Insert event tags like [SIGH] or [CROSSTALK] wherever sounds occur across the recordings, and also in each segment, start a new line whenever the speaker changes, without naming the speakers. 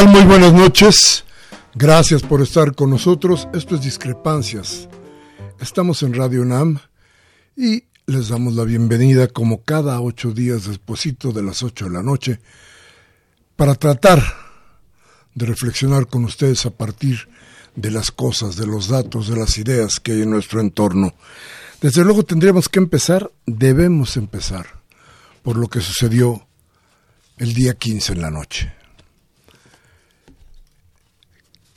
Muy buenas noches. Gracias por estar con nosotros. Esto es Discrepancias. Estamos en Radio NAM y les damos la bienvenida como cada ocho días despuesito de las ocho de la noche para tratar de reflexionar con ustedes a partir de las cosas, de los datos, de las ideas que hay en nuestro entorno. Desde luego tendríamos que empezar, debemos empezar, por lo que sucedió el día 15 en la noche.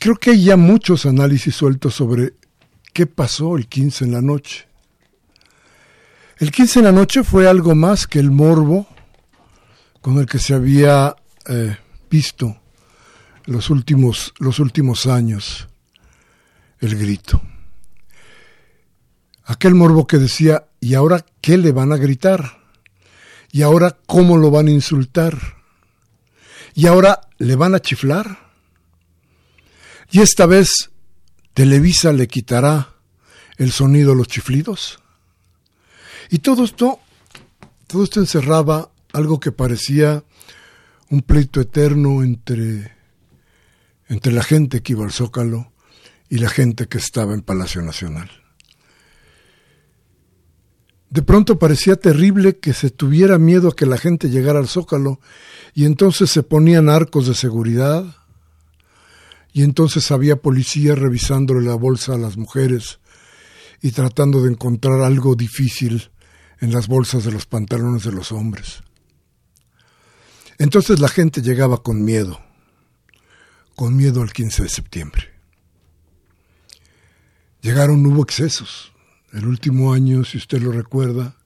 Creo que hay ya muchos análisis sueltos sobre qué pasó el 15 en la noche. El 15 en la noche fue algo más que el morbo con el que se había eh, visto los últimos, los últimos años el grito. Aquel morbo que decía, ¿y ahora qué le van a gritar? ¿Y ahora cómo lo van a insultar? ¿Y ahora le van a chiflar? Y esta vez Televisa le quitará el sonido a los chiflidos. Y todo esto, todo esto encerraba algo que parecía un pleito eterno entre, entre la gente que iba al Zócalo y la gente que estaba en Palacio Nacional. De pronto parecía terrible que se tuviera miedo a que la gente llegara al Zócalo y entonces se ponían arcos de seguridad, y entonces había policía revisándole la bolsa a las mujeres y tratando de encontrar algo difícil en las bolsas de los pantalones de los hombres. Entonces la gente llegaba con miedo, con miedo al 15 de septiembre. Llegaron, hubo excesos. El último año, si usted lo recuerda,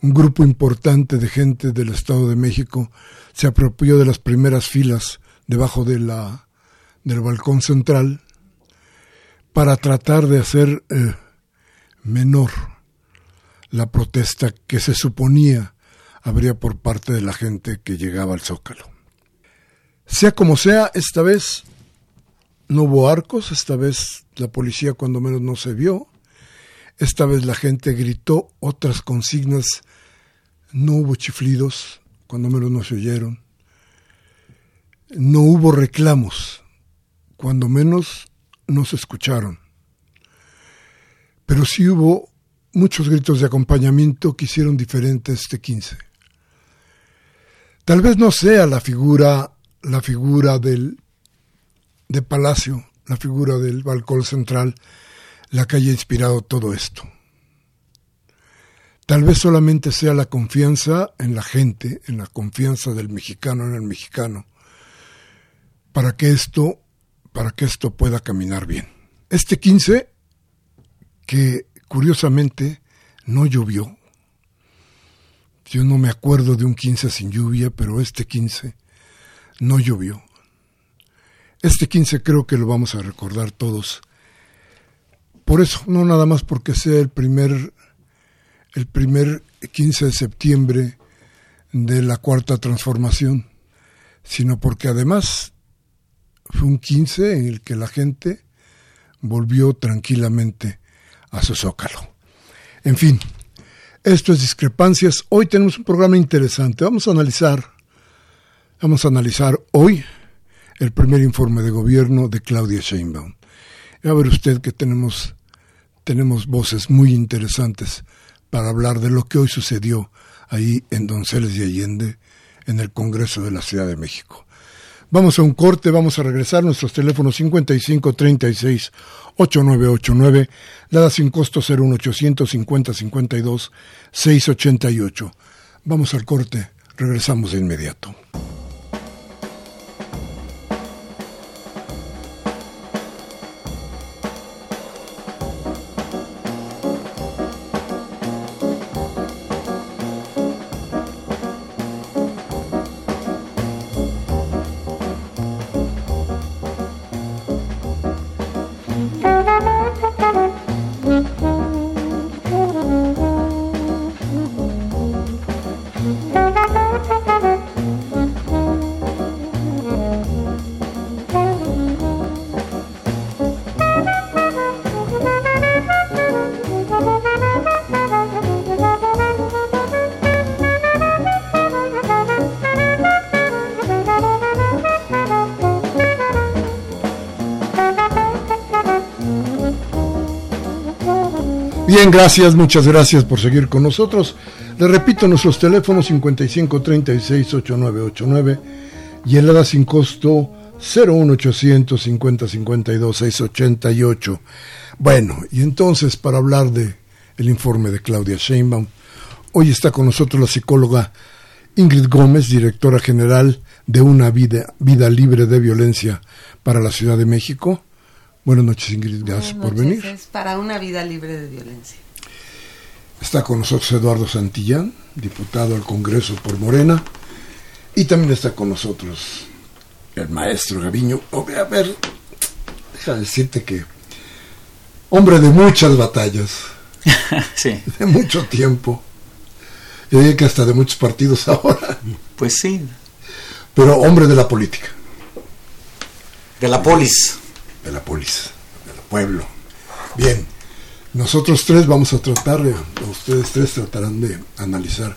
un grupo importante de gente del Estado de México se apropió de las primeras filas debajo de la del balcón central para tratar de hacer eh, menor la protesta que se suponía habría por parte de la gente que llegaba al zócalo. Sea como sea, esta vez no hubo arcos, esta vez la policía cuando menos no se vio, esta vez la gente gritó otras consignas, no hubo chiflidos, cuando menos no se oyeron, no hubo reclamos, cuando menos nos escucharon. Pero sí hubo muchos gritos de acompañamiento que hicieron diferente este 15. Tal vez no sea la figura, la figura del de Palacio, la figura del balcón central, la que haya inspirado todo esto. Tal vez solamente sea la confianza en la gente, en la confianza del mexicano en el mexicano, para que esto para que esto pueda caminar bien. Este 15, que curiosamente no llovió, yo no me acuerdo de un 15 sin lluvia, pero este 15 no llovió. Este 15 creo que lo vamos a recordar todos. Por eso, no nada más porque sea el primer, el primer 15 de septiembre de la cuarta transformación, sino porque además fue un 15 en el que la gente volvió tranquilamente a su zócalo. En fin, esto es discrepancias. Hoy tenemos un programa interesante. Vamos a analizar, vamos a analizar hoy el primer informe de gobierno de Claudia Sheinbaum. Y a ver usted que tenemos, tenemos voces muy interesantes para hablar de lo que hoy sucedió ahí en Donceles y Allende, en el Congreso de la Ciudad de México. Vamos a un corte, vamos a regresar. Nuestros teléfonos 55 36 8989, da sin costo 01800 50 52 688. Vamos al corte, regresamos de inmediato. Bien, gracias, muchas gracias por seguir con nosotros. Le repito, nuestros teléfonos 55368989 y el ADA sin costo 01800 50 52 688. Bueno, y entonces para hablar de el informe de Claudia Sheinbaum, hoy está con nosotros la psicóloga Ingrid Gómez, directora general de Una vida, vida libre de violencia para la Ciudad de México. Buenas noches, Ingrid, gracias por venir.
Es para una vida libre de violencia.
Está con nosotros Eduardo Santillán, diputado al Congreso por Morena, y también está con nosotros el maestro Gaviño. a ver, deja decirte que hombre de muchas batallas, [LAUGHS]
sí.
de mucho tiempo, yo diría que hasta de muchos partidos [LAUGHS] ahora.
Pues sí.
Pero hombre de la política.
De la polis
de la polis, del pueblo. Bien, nosotros tres vamos a tratar, ustedes tres tratarán de analizar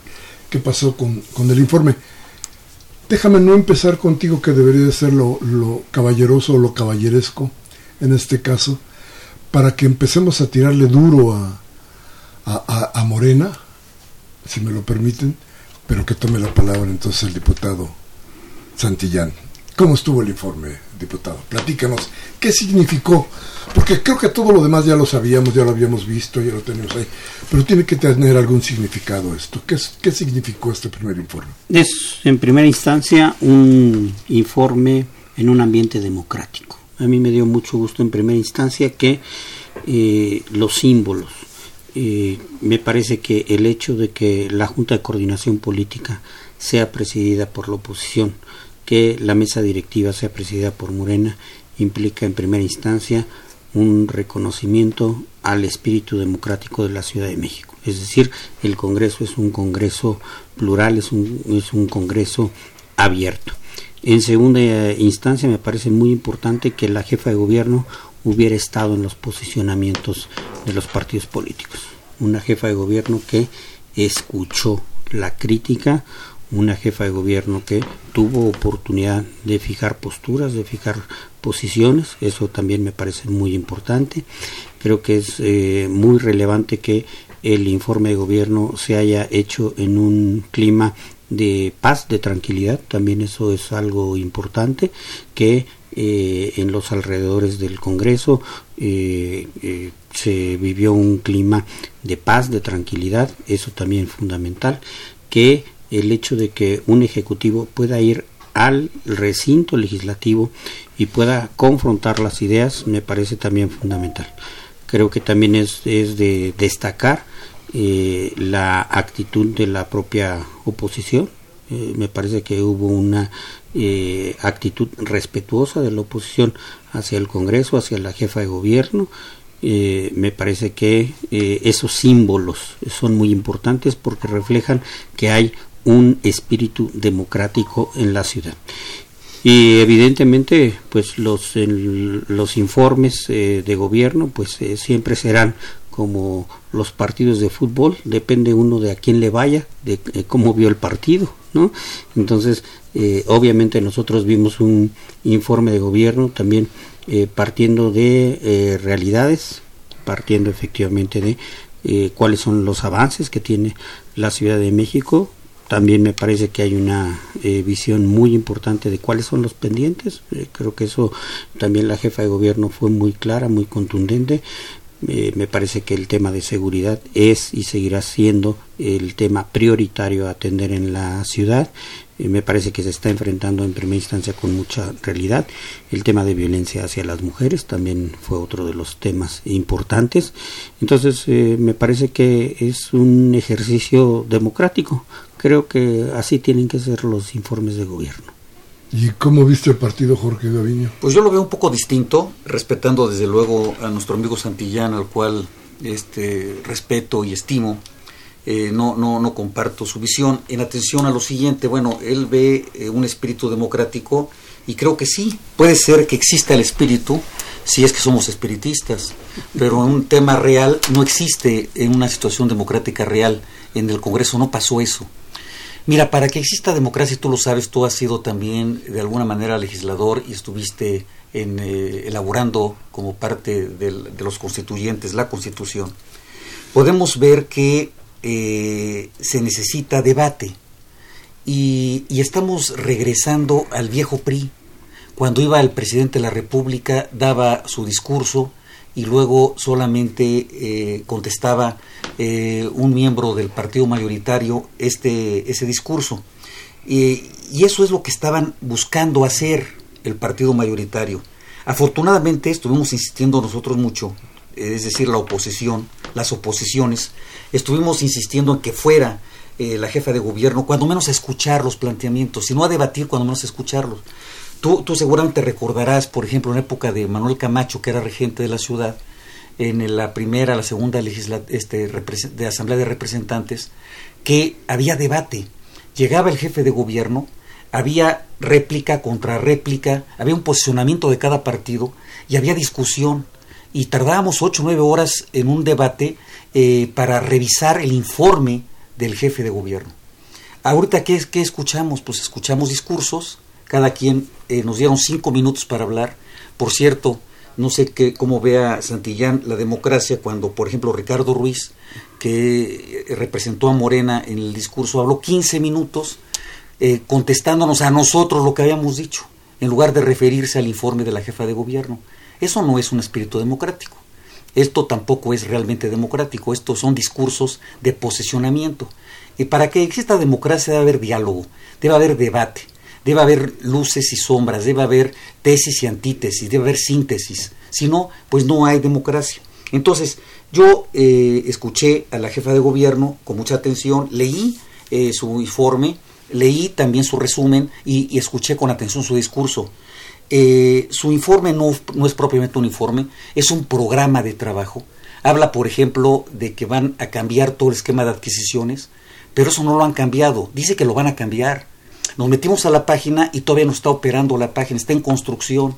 qué pasó con, con el informe. Déjame no empezar contigo, que debería de ser lo, caballeroso o lo caballeresco en este caso, para que empecemos a tirarle duro a, a, a Morena, si me lo permiten, pero que tome la palabra entonces el diputado Santillán. ¿Cómo estuvo el informe, diputado? Platícanos, ¿qué significó? Porque creo que todo lo demás ya lo sabíamos, ya lo habíamos visto, ya lo tenemos ahí, pero tiene que tener algún significado esto. ¿Qué, significó este primer informe?
Es, en primera instancia, un informe en un ambiente democrático. A mí me dio mucho gusto en primera instancia que eh, los símbolos, eh, me parece que el hecho de que la Junta de Coordinación Política sea presidida por la oposición, que la mesa directiva sea presidida por Morena implica en primera instancia un reconocimiento al espíritu democrático de la Ciudad de México. Es decir, el Congreso es un Congreso plural, es un, es un Congreso abierto. En segunda instancia, me parece muy importante que la jefa de gobierno hubiera estado en los posicionamientos de los partidos políticos. Una jefa de gobierno que escuchó la crítica, una jefa de gobierno que tuvo oportunidad de fijar posturas, de fijar posiciones, eso también me parece muy importante. Creo que es eh, muy relevante que el informe de gobierno se haya hecho en un clima de paz, de tranquilidad, también eso es algo importante, que eh, en los alrededores del Congreso eh, se vivió un clima de paz, de tranquilidad, eso también es fundamental, que el hecho de que un ejecutivo pueda ir al recinto legislativo y pueda confrontar las ideas me parece también fundamental. Creo que también es, de destacar eh, la actitud de la propia oposición. Eh, me parece que hubo una eh, actitud respetuosa de la oposición hacia el Congreso, hacia la jefa de gobierno. me parece que esos símbolos son muy importantes porque reflejan que hay un espíritu democrático en la ciudad. Y evidentemente, pues los, los informes eh, de gobierno, pues eh, siempre serán como los partidos de fútbol, depende uno de a quién le vaya, de, cómo vio el partido, ¿no? Entonces, eh, obviamente nosotros vimos un informe de gobierno también partiendo de realidades, partiendo efectivamente de cuáles son los avances que tiene la Ciudad de México también me parece que hay una eh, visión muy importante de cuáles son los pendientes. Eh, creo que eso también la jefa de gobierno fue muy clara, muy contundente. Eh, me parece que el tema de seguridad es y seguirá siendo el tema prioritario a atender en la ciudad me parece que se está enfrentando en primera instancia con mucha realidad. El tema de violencia hacia las mujeres también fue otro de los temas importantes. Entonces, eh, me parece que es un ejercicio democrático. Creo que así tienen que ser los informes de gobierno.
¿Y cómo viste el partido Jorge Gaviño?
Pues yo lo veo un poco distinto, respetando desde luego a nuestro amigo Santillán, al cual este respeto y estimo eh, no, no, no comparto su visión. En atención a lo siguiente, bueno, él ve eh, un espíritu democrático y creo que sí, puede ser que exista el espíritu si es que somos espiritistas, pero en un tema real no existe en una situación democrática real. En el Congreso no pasó eso. Mira, para que exista democracia, tú lo sabes, tú has sido también de alguna manera legislador y estuviste en, eh, elaborando como parte de los constituyentes la constitución. Podemos ver que eh, se necesita debate. Y, estamos regresando al viejo PRI. Cuando iba el presidente de la República, daba su discurso y luego solamente eh, contestaba eh, un miembro del partido mayoritario este, ese discurso. y eso es lo que estaban buscando hacer el partido mayoritario. Afortunadamente estuvimos insistiendo nosotros mucho, es decir, la oposición, las oposiciones, estuvimos insistiendo en que fuera eh, la jefa de gobierno, cuando menos a escuchar los planteamientos, si no a debatir, cuando menos a escucharlos. Tú, tú seguramente recordarás, por ejemplo, en época de Manuel Camacho, que era regente de la ciudad, en la primera, la segunda este, de Asamblea de Representantes, que había debate. Llegaba el jefe de gobierno, había réplica contra réplica, había un posicionamiento de cada partido y había discusión. Y tardábamos ocho o nueve horas en un debate eh, para revisar el informe del jefe de gobierno. Ahorita, ¿qué, qué escuchamos? Pues escuchamos discursos, cada quien eh, nos dieron cinco minutos para hablar. Por cierto, no sé qué, cómo vea Santillán la democracia cuando, por ejemplo, Ricardo Ruiz, que eh, representó a Morena en el discurso, habló 15 minutos contestándonos a nosotros lo que habíamos dicho, en lugar de referirse al informe de la jefa de gobierno. Eso no es un espíritu democrático. Esto tampoco es realmente democrático, estos son discursos de posesionamiento. Y para que exista democracia debe haber diálogo, debe haber debate, debe haber luces y sombras, debe haber tesis y antítesis, debe haber síntesis. Si no, pues no hay democracia. Entonces, yo eh, escuché a la jefa de gobierno con mucha atención, leí eh, su informe, leí también su resumen y escuché con atención su discurso. Eh, su informe no, no, es propiamente un informe, es un programa de trabajo. Habla, por ejemplo, de que van a cambiar todo el esquema de adquisiciones, pero eso no lo han cambiado. Dice que lo van a cambiar. Nos metimos a la página y todavía no está operando la página, está en construcción.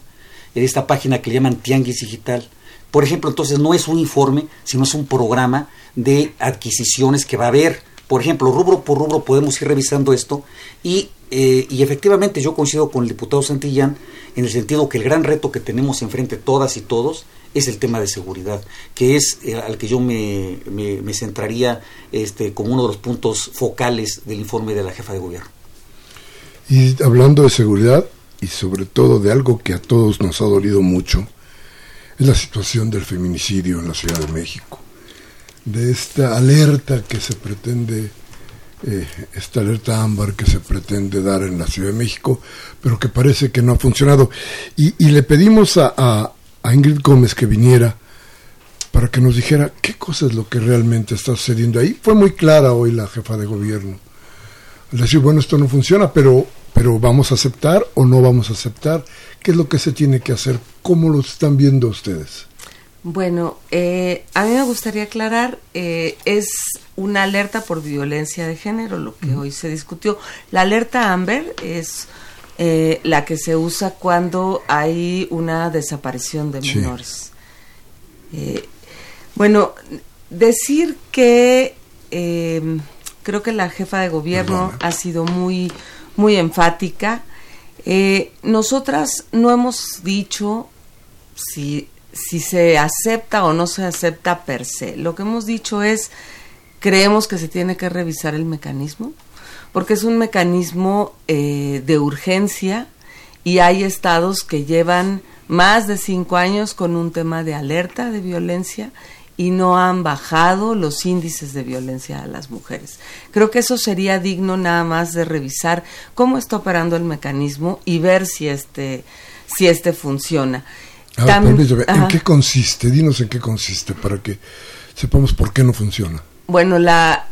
En esta página que le llaman Tianguis Digital. Por ejemplo, entonces no es un informe, sino es un programa de adquisiciones que va a haber. Por ejemplo, rubro por rubro podemos ir revisando esto y eh, y efectivamente yo coincido con el diputado Santillán en el sentido que el gran reto que tenemos enfrente todas y todos es el tema de seguridad, que es eh, al que yo me, me, centraría este, como uno de los puntos focales del informe de la jefa de gobierno.
Y hablando de seguridad y sobre todo de algo que a todos nos ha dolido mucho, es la situación del feminicidio en la Ciudad de México, de esta alerta que se pretende eh, esta alerta ámbar que se pretende dar en la Ciudad de México, pero que parece que no ha funcionado. Y, le pedimos a, a, Ingrid Gómez que viniera para que nos dijera qué cosa es lo que realmente está sucediendo ahí. Fue muy clara hoy la jefa de gobierno. Al decir, bueno, esto no funciona, pero, pero vamos a aceptar o no vamos a aceptar. ¿Qué es lo que se tiene que hacer? ¿Cómo lo están viendo ustedes?
Bueno, eh, a mí me gustaría aclarar, eh, es una alerta por violencia de género, lo que hoy se discutió. La alerta Amber es eh, la que se usa cuando hay una desaparición de menores. bueno, decir que creo que la jefa de gobierno ha sido muy, muy enfática. nosotras no hemos dicho si si se acepta o no se acepta per se. Lo que hemos dicho es, creemos que se tiene que revisar el mecanismo, porque es un mecanismo eh, de urgencia y hay estados que llevan más de cinco años con un tema de alerta de violencia y no han bajado los índices de violencia a las mujeres. Creo que eso sería digno nada más de revisar cómo está operando el mecanismo y ver si este, si este funciona.
¿en qué consiste? Dinos en qué consiste para que sepamos por qué no funciona.
Bueno, la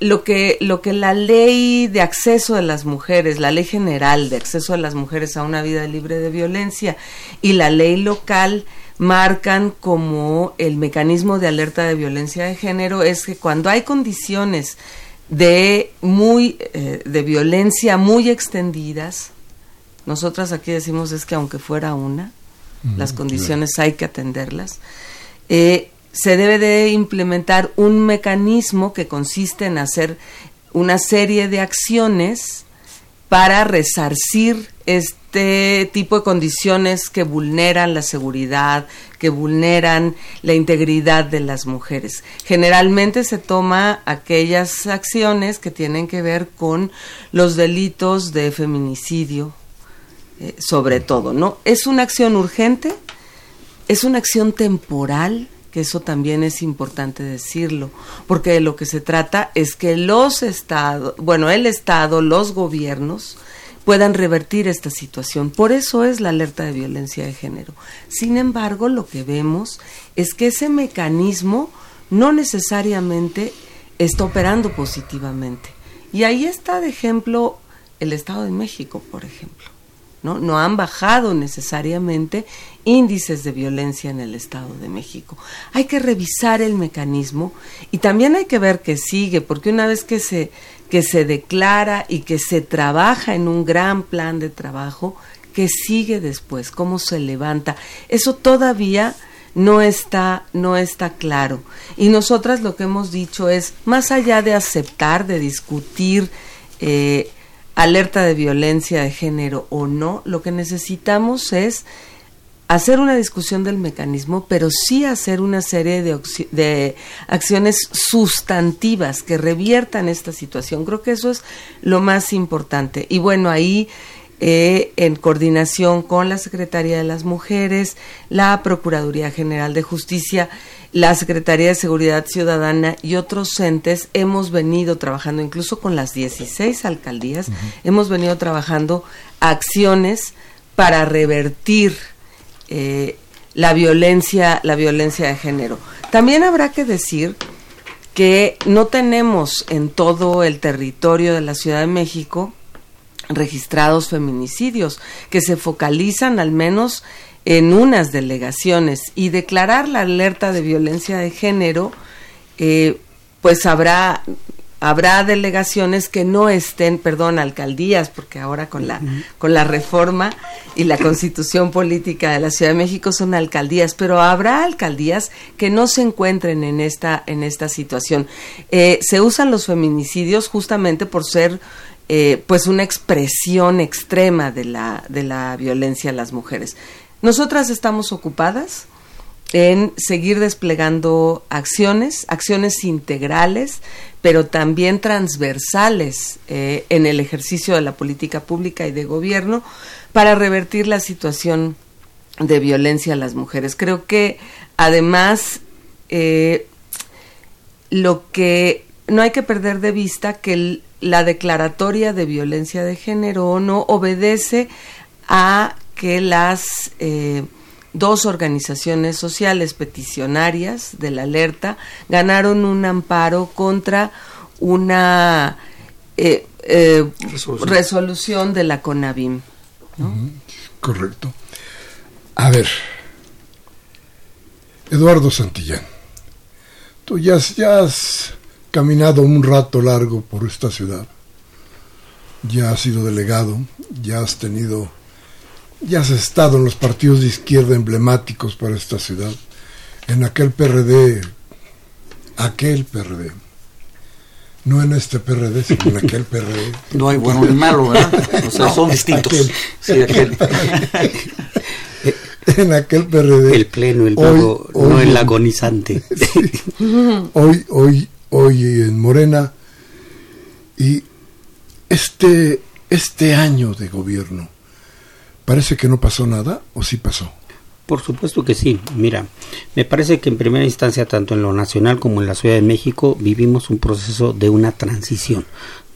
lo que lo que la ley de acceso de las mujeres, la ley general de acceso de las mujeres a una vida libre de violencia y la ley local marcan como el mecanismo de alerta de violencia de género es que cuando hay condiciones de muy eh, de violencia muy extendidas, nosotras aquí decimos es que aunque fuera una, las condiciones hay que atenderlas. Eh, se debe de implementar un mecanismo que consiste en hacer una serie de acciones para resarcir este tipo de condiciones que vulneran la seguridad, que vulneran la integridad de las mujeres. Generalmente se toma aquellas acciones que tienen que ver con los delitos de feminicidio, eh, sobre todo, ¿no? Es una acción urgente, es una acción temporal, que eso también es importante decirlo, porque de lo que se trata es que los estados, bueno, el Estado, los gobiernos, puedan revertir esta situación. Por eso es la alerta de violencia de género. Sin embargo, lo que vemos es que ese mecanismo no necesariamente está operando positivamente. Y ahí está de ejemplo el Estado de México, por ejemplo. ¿No? Han bajado necesariamente índices de violencia en el Estado de México. Hay que revisar el mecanismo y también hay que ver que sigue, porque una vez que se, que se declara y que se trabaja en un gran plan de trabajo, que sigue después? ¿Cómo se levanta? Eso todavía no está, no está claro. Y nosotras lo que hemos dicho es, más allá de aceptar, de discutir, eh, alerta de violencia de género o no, lo que necesitamos es hacer una discusión del mecanismo, pero sí hacer una serie de, de, acciones sustantivas que reviertan esta situación. Creo que eso es lo más importante. Y bueno, ahí eh, en coordinación con la Secretaría de las Mujeres, la Procuraduría General de Justicia, la Secretaría de Seguridad Ciudadana y otros entes hemos venido trabajando, incluso con las 16 alcaldías, hemos venido trabajando acciones para revertir eh, la violencia, la violencia de género. También habrá que decir que no tenemos en todo el territorio de la Ciudad de México registrados feminicidios, que se focalizan al menos en unas delegaciones y declarar la alerta de violencia de género, eh, pues habrá habrá delegaciones que no estén, perdón, alcaldías, porque ahora con la con la reforma y la Constitución política de la Ciudad de México son alcaldías, pero habrá alcaldías que no se encuentren en esta en esta situación. Eh, se usan los feminicidios justamente por ser eh, pues una expresión extrema de la de la violencia a las mujeres. Nosotras estamos ocupadas en seguir desplegando acciones, acciones integrales, pero también transversales eh, en el ejercicio de la política pública y de gobierno para revertir la situación de violencia a las mujeres. Creo que además eh, lo que no hay que perder de vista que la declaratoria de violencia de género no obedece a que las eh, dos organizaciones sociales peticionarias de la alerta ganaron un amparo contra una eh, eh, resolución. de la CONAVIM.
Correcto. A ver, Eduardo Santillán, tú ya has, caminado un rato largo por esta ciudad, ya has sido delegado, ya has tenido, ya has estado en los partidos de izquierda emblemáticos para esta ciudad, en aquel PRD, aquel PRD, no en este PRD, sino en aquel PRD. [LAUGHS]
No hay bueno ni malo, ¿verdad? O sea, son distintos. Sí, aquel. [LAUGHS]
en aquel PRD.
El pleno, el hoy, no el agonizante. [LAUGHS]
Hoy, hoy, hoy en Morena. Y este, este año de gobierno, ¿parece que no pasó nada o sí pasó?
Por supuesto que sí. Mira, me parece que en primera instancia, tanto en lo nacional como en la Ciudad de México, vivimos un proceso de una transición,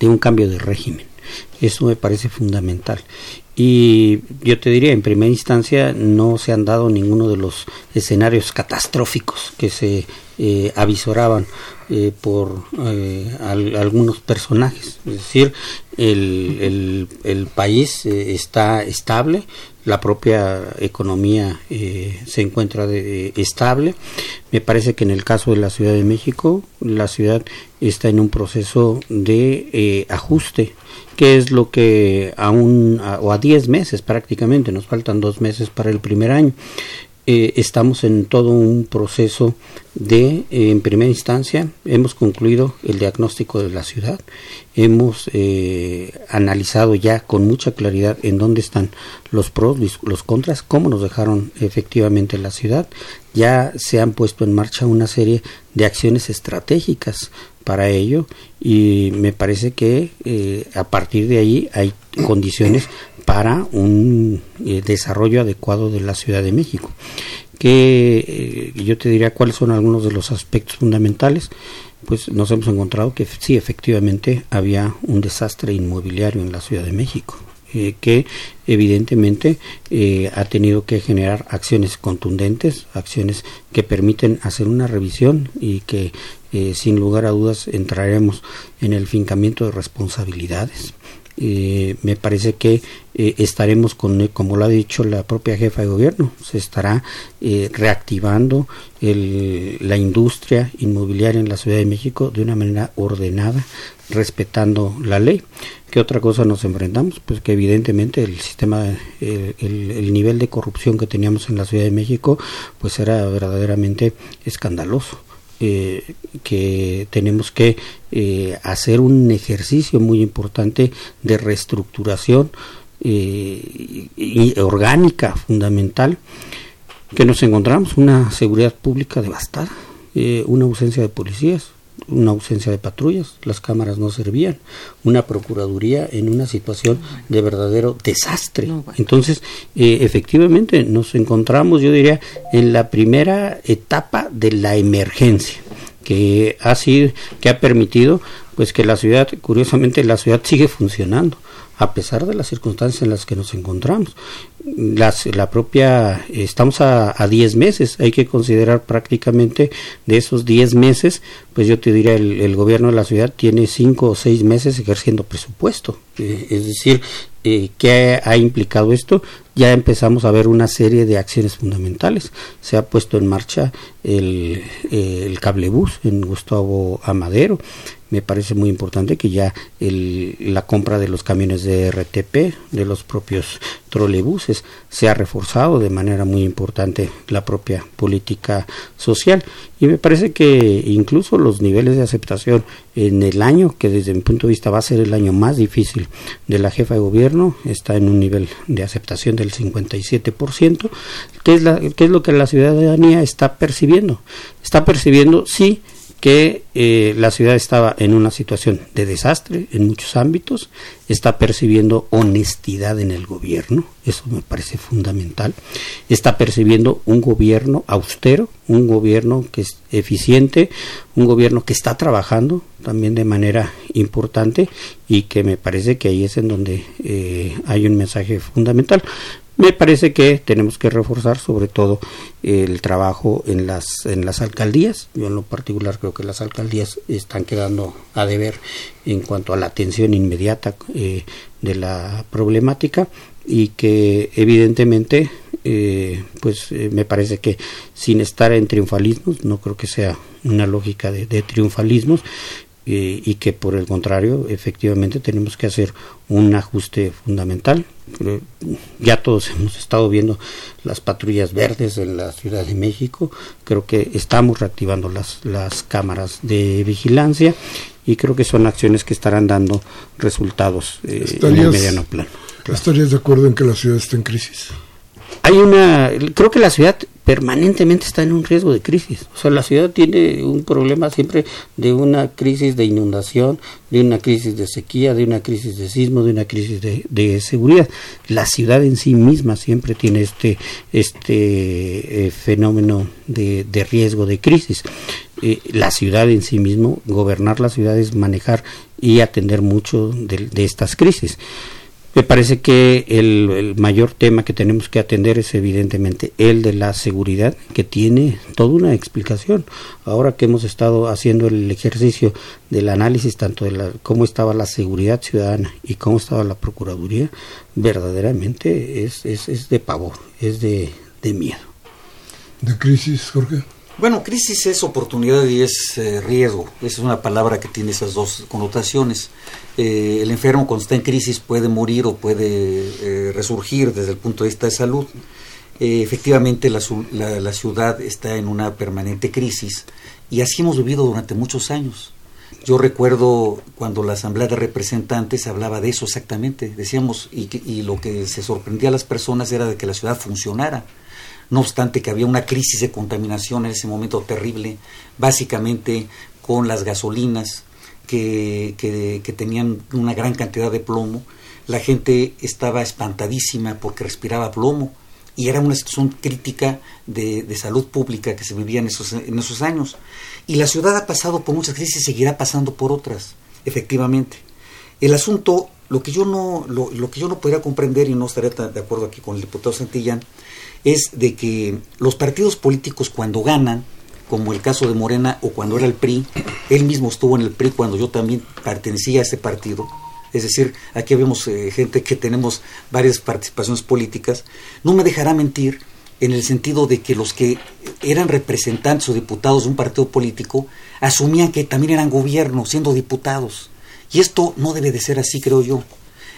de un cambio de régimen. Eso me parece fundamental. Y yo te diría, en primera instancia, no se han dado ninguno de los escenarios catastróficos que se eh, avisoraban eh, por eh, algunos personajes. Es decir, el, el, país está estable, la propia economía se encuentra estable. Me parece que en el caso de la Ciudad de México, la ciudad está en un proceso de ajuste que es lo que aún o a 10 meses prácticamente, nos faltan dos meses para el primer año. Eh, estamos en todo un proceso de, eh, en primera instancia, hemos concluido el diagnóstico de la ciudad, hemos eh, analizado ya con mucha claridad en dónde están los pros, los contras, cómo nos dejaron efectivamente la ciudad, ya se han puesto en marcha una serie de acciones estratégicas para ello y me parece que eh, a partir de ahí hay condiciones para un eh, desarrollo adecuado de la Ciudad de México. Que eh, yo te diría cuáles son algunos de los aspectos fundamentales. Pues nos hemos encontrado que sí, efectivamente había un desastre inmobiliario en la Ciudad de México. Que evidentemente ha tenido que generar acciones contundentes, acciones que permiten hacer una revisión y que eh, sin lugar a dudas entraremos en el fincamiento de responsabilidades. Eh, me parece que eh, estaremos con, como lo ha dicho la propia jefa de gobierno, se estará reactivando la industria inmobiliaria en la Ciudad de México de una manera ordenada, respetando la ley. ¿Qué otra cosa nos enfrentamos? Pues que evidentemente el sistema, el, el nivel de corrupción que teníamos en la Ciudad de México, pues era verdaderamente escandaloso eh, que tenemos que eh, hacer un ejercicio muy importante de reestructuración eh, y orgánica fundamental que nos encontramos una seguridad pública devastada, una ausencia de policías, una ausencia de patrullas, las cámaras no servían, una procuraduría en una situación de verdadero desastre. Entonces, eh, efectivamente, nos encontramos, yo diría, en la primera etapa de la emergencia que ha sido, que ha permitido, pues que la ciudad, curiosamente, la ciudad sigue funcionando a pesar de las circunstancias en las que nos encontramos. Las, la propia, estamos a 10 meses, hay que considerar prácticamente de esos 10 meses, pues yo te diría, el, gobierno de la ciudad tiene 5 o 6 meses ejerciendo presupuesto. Eh, es decir, eh, ¿qué ha implicado esto? Ya empezamos a ver una serie de acciones fundamentales. Se ha puesto en marcha el, eh, el cablebús en Gustavo Amadero, me parece muy importante que ya el, la compra de los camiones de RTP, de los propios trolebuses, se ha reforzado de manera muy importante la propia política social. Y me parece que incluso los niveles de aceptación en el año, que desde mi punto de vista va a ser el año más difícil de la jefa de gobierno, está en un nivel de aceptación del 57%, ¿Qué es, la, es lo que la ciudadanía está percibiendo. Está percibiendo, sí, que eh, la ciudad estaba en una situación de desastre en muchos ámbitos, está percibiendo honestidad en el gobierno, eso me parece fundamental, está percibiendo un gobierno austero, un gobierno que es eficiente, un gobierno que está trabajando también de manera importante y que me parece que ahí es en donde eh, hay un mensaje fundamental. Me parece que tenemos que reforzar sobre todo el trabajo en las en las alcaldías. Yo en lo particular creo que las alcaldías están quedando a deber en cuanto a la atención inmediata eh, de la problemática y que evidentemente eh, pues eh, me parece que sin estar en triunfalismos, no creo que sea una lógica de, triunfalismos, eh, y que por el contrario, efectivamente tenemos que hacer un ajuste fundamental. Ya todos hemos estado viendo las patrullas verdes en la Ciudad de México, creo que estamos reactivando las, las cámaras de vigilancia y creo que son acciones que estarán dando resultados en el mediano plano.
¿Estarías de acuerdo en que la ciudad está en crisis?
hay una, creo que la ciudad permanentemente está en un riesgo de crisis. O sea, la ciudad tiene un problema siempre de una crisis de inundación, de una crisis de sequía, de una crisis de sismo, de una crisis de, seguridad. La ciudad en sí misma siempre tiene este, este eh, fenómeno de, riesgo de crisis. Eh, la ciudad en sí mismo, gobernar la ciudad es manejar y atender mucho de estas crisis. Me parece que el, mayor tema que tenemos que atender es evidentemente el de la seguridad, que tiene toda una explicación. Ahora que hemos estado haciendo el ejercicio del análisis tanto de la, cómo estaba la seguridad ciudadana y cómo estaba la Procuraduría, verdaderamente es, es, es de pavor, es de, de miedo.
¿De crisis, Jorge?
Bueno, crisis es oportunidad y es eh, riesgo. Esa es una palabra que tiene esas dos connotaciones. Eh, el enfermo cuando está en crisis puede morir o puede eh, resurgir desde el punto de vista de salud. efectivamente, la, la, ciudad está en una permanente crisis y así hemos vivido durante muchos años. Yo recuerdo cuando la Asamblea de Representantes hablaba de eso exactamente. Decíamos, y, y lo que se sorprendía a las personas era de que la ciudad funcionara no obstante que había una crisis de contaminación en ese momento terrible, básicamente con las gasolinas que, que, tenían una gran cantidad de plomo, la gente estaba espantadísima porque respiraba plomo y era una situación crítica de, de, salud pública que se vivía en esos, en esos años. Y la ciudad ha pasado por muchas crisis y seguirá pasando por otras, efectivamente. El asunto, lo que yo no, lo, lo que yo no podría comprender, y no estaré de acuerdo aquí con el diputado Santillán, es de que los partidos políticos cuando ganan, como el caso de Morena o cuando era el PRI, él mismo estuvo en el PRI cuando yo también pertenecía a ese partido, es decir, aquí vemos eh, gente que tenemos varias participaciones políticas, no me dejará mentir en el sentido de que los que eran representantes o diputados de un partido político asumían que también eran gobierno siendo diputados. Y esto no debe de ser así, creo yo.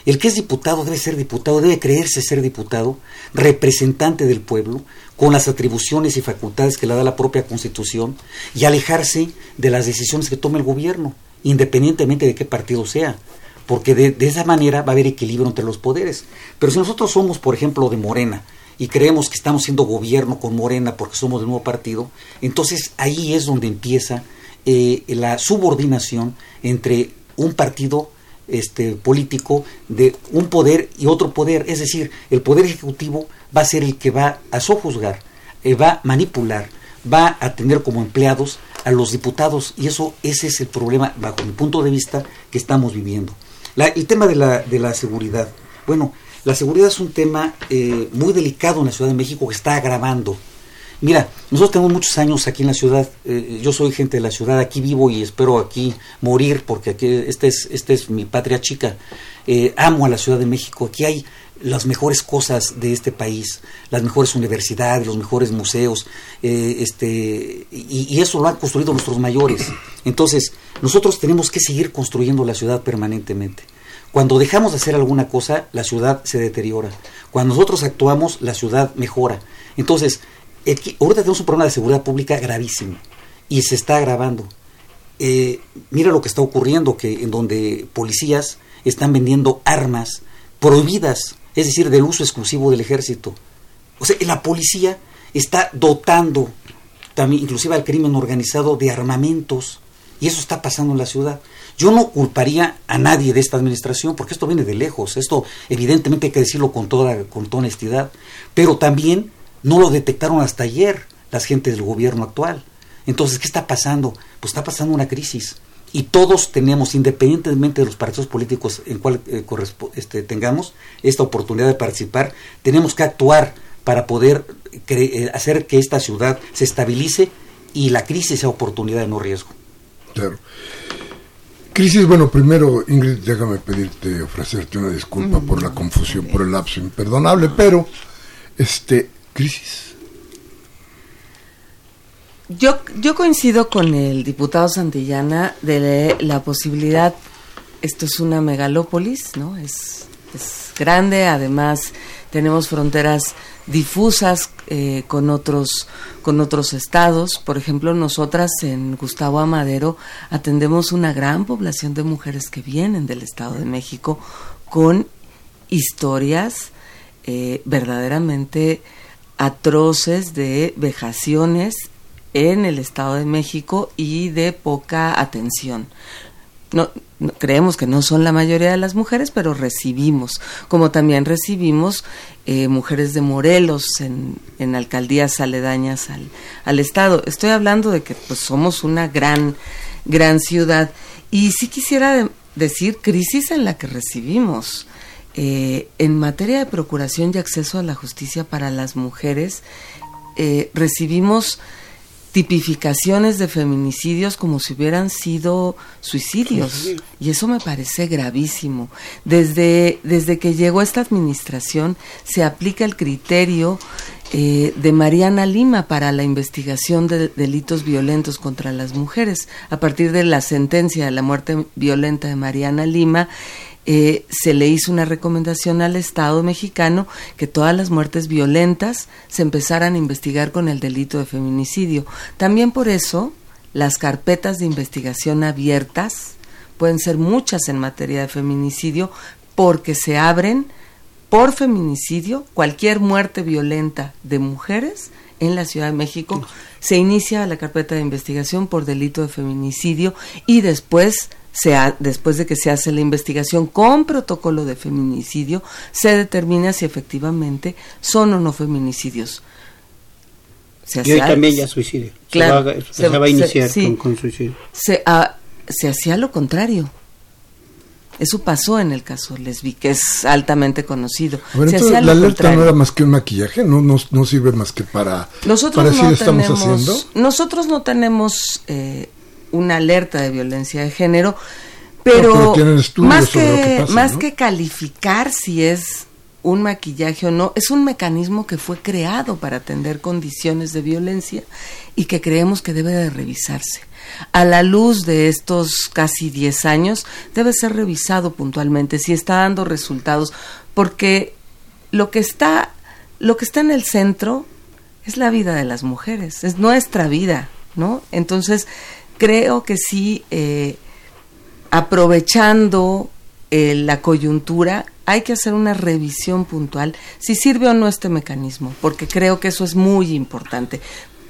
El que es diputado debe ser diputado, debe creerse ser diputado, representante del pueblo, con las atribuciones y facultades que le da la propia Constitución, y alejarse de las decisiones que tome el gobierno, independientemente de qué partido sea, porque de, esa manera va a haber equilibrio entre los poderes. Pero si nosotros somos, por ejemplo, de Morena, y creemos que estamos siendo gobierno con Morena porque somos del nuevo partido, entonces ahí es donde empieza eh, la subordinación entre un partido este, político de un poder y otro poder, es decir, el poder ejecutivo va a ser el que va a sojuzgar, eh, va a manipular, va a tener como empleados a los diputados. Y eso ese es el problema bajo mi punto de vista que estamos viviendo. el tema de la, de la seguridad, bueno, la seguridad es un tema eh, muy delicado en la Ciudad de México que está agravando Mira, nosotros tenemos muchos años aquí en la ciudad, eh, yo soy gente de la ciudad, aquí vivo y espero aquí morir porque aquí esta es, este es mi patria chica. Eh, amo a la Ciudad de México, aquí hay las mejores cosas de este país, las mejores universidades, los mejores museos, eh, este, y, y, eso lo han construido nuestros mayores. Entonces, nosotros tenemos que seguir construyendo la ciudad permanentemente. Cuando dejamos de hacer alguna cosa, la ciudad se deteriora. Cuando nosotros actuamos, la ciudad mejora. Entonces, ahorita tenemos un problema de seguridad pública gravísimo y se está agravando. Eh, mira lo que está ocurriendo, que en donde policías están vendiendo armas prohibidas, es decir, del uso exclusivo del ejército. O sea, la policía está dotando también, inclusive al crimen organizado, de armamentos. Y eso está pasando en la ciudad. Yo no culparía a nadie de esta administración, porque esto viene de lejos. Esto, evidentemente, hay que decirlo con toda, con toda honestidad. Pero también no lo detectaron hasta ayer las gentes del gobierno actual. Entonces, ¿qué está pasando? Pues está pasando una crisis. Y todos tenemos, independientemente de los partidos políticos en cual eh, este, tengamos esta oportunidad de participar, tenemos que actuar para poder eh, hacer que esta ciudad se estabilice y la crisis sea oportunidad de no riesgo.
Claro. Crisis, bueno, primero, Ingrid, déjame pedirte, ofrecerte una disculpa por la confusión, por el lapso imperdonable, pero este crisis.
Yo, yo coincido con el diputado Santillana de la posibilidad, esto es una megalópolis, ¿no? Es, es grande, además tenemos fronteras difusas eh, con otros con otros estados por ejemplo nosotras en Gustavo Amadero atendemos una gran población de mujeres que vienen del estado de México con historias eh, verdaderamente atroces de vejaciones en el estado de México y de poca atención no, creemos que no son la mayoría de las mujeres, pero recibimos, como también recibimos eh, mujeres de Morelos en, en alcaldías aledañas al, al, Estado. Estoy hablando de que pues, somos una gran, gran ciudad. Y sí quisiera decir crisis en la que recibimos. Eh, en materia de procuración y acceso a la justicia para las mujeres, eh, recibimos tipificaciones de feminicidios como si hubieran sido suicidios. Y eso me parece gravísimo. Desde, desde que llegó esta administración se aplica el criterio eh, de Mariana Lima para la investigación de delitos violentos contra las mujeres. A partir de la sentencia de la muerte violenta de Mariana Lima, eh, se le hizo una recomendación al Estado mexicano que todas las muertes violentas se empezaran a investigar con el delito de feminicidio. También por eso las carpetas de investigación abiertas pueden ser muchas en materia de feminicidio porque se abren por feminicidio cualquier muerte violenta de mujeres en la Ciudad de México se inicia la carpeta de investigación por delito de feminicidio y después después de que se hace la investigación con protocolo de feminicidio, se determina si efectivamente son o no feminicidios.
Se y hoy también ya suicidio.
Claro,
se va, a iniciar con, suicidio.
Ah, se, hacía lo contrario. Eso pasó en el caso Lesbi, que es altamente conocido.
la alerta no era más que un maquillaje, no, no, sirve más que para,
nosotros
no estamos haciendo.
Nosotros no tenemos eh, una alerta de violencia de género, pero, más, que, más que calificar si es un maquillaje o no, es un mecanismo que fue creado para atender condiciones de violencia y que creemos que debe de revisarse. A la luz de estos casi 10 años, debe ser revisado puntualmente si está dando resultados, porque lo que está, lo que está en el centro es la vida de las mujeres, es nuestra vida, ¿no? Entonces, creo que sí, eh, aprovechando eh, la coyuntura, hay que hacer una revisión puntual si sirve o no este mecanismo, porque creo que eso es muy importante.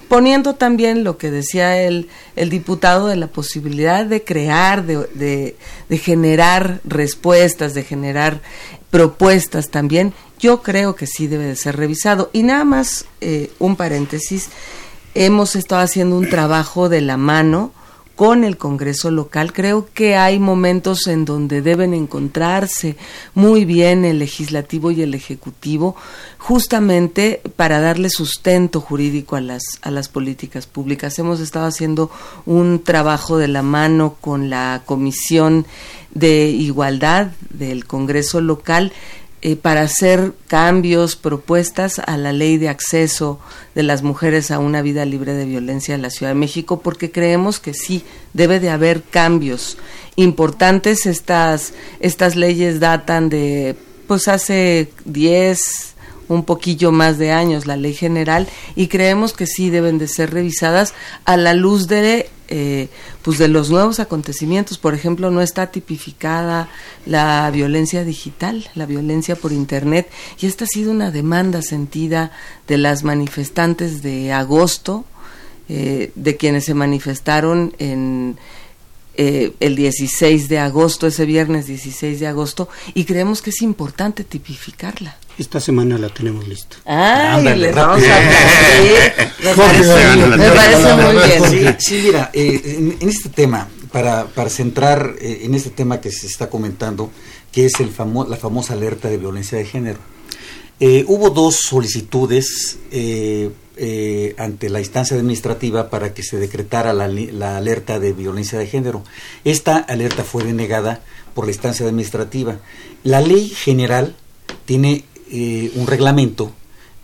Poniendo también lo que decía el, el diputado de la posibilidad de crear, de, de, generar respuestas, de generar propuestas también, yo creo que sí debe de ser revisado. Y nada más eh, un paréntesis, hemos estado haciendo un trabajo de la mano con el Congreso local. Creo que hay momentos en donde deben encontrarse muy bien el legislativo y el ejecutivo, justamente para darle sustento jurídico a las, a las políticas públicas. Hemos estado haciendo un trabajo de la mano con la Comisión de Igualdad del Congreso local eh, para hacer cambios, propuestas a la ley de acceso de las mujeres a una vida libre de violencia en la Ciudad de México, porque creemos que sí, debe de haber cambios importantes. Estas, estas leyes datan de, pues hace 10, un poquillo más de años la ley general y creemos que sí deben de ser revisadas a la luz de eh, pues de los nuevos acontecimientos por ejemplo no está tipificada la violencia digital la violencia por internet y esta ha sido una demanda sentida de las manifestantes de agosto eh, de quienes se manifestaron en eh, el 16 de agosto, ese viernes 16 de agosto, y creemos que es importante tipificarla.
Esta semana la tenemos lista.
Ah, les vamos a [LAUGHS] Me parece, muy
bien. Sí, mira, eh, en, este tema, para, para centrar eh, en este tema que se está comentando, que es el famo la famosa alerta de violencia de género. hubo dos solicitudes eh, ante la instancia administrativa para que se decretara la, la, alerta de violencia de género. Esta alerta fue denegada por la instancia administrativa. La ley general tiene eh, un reglamento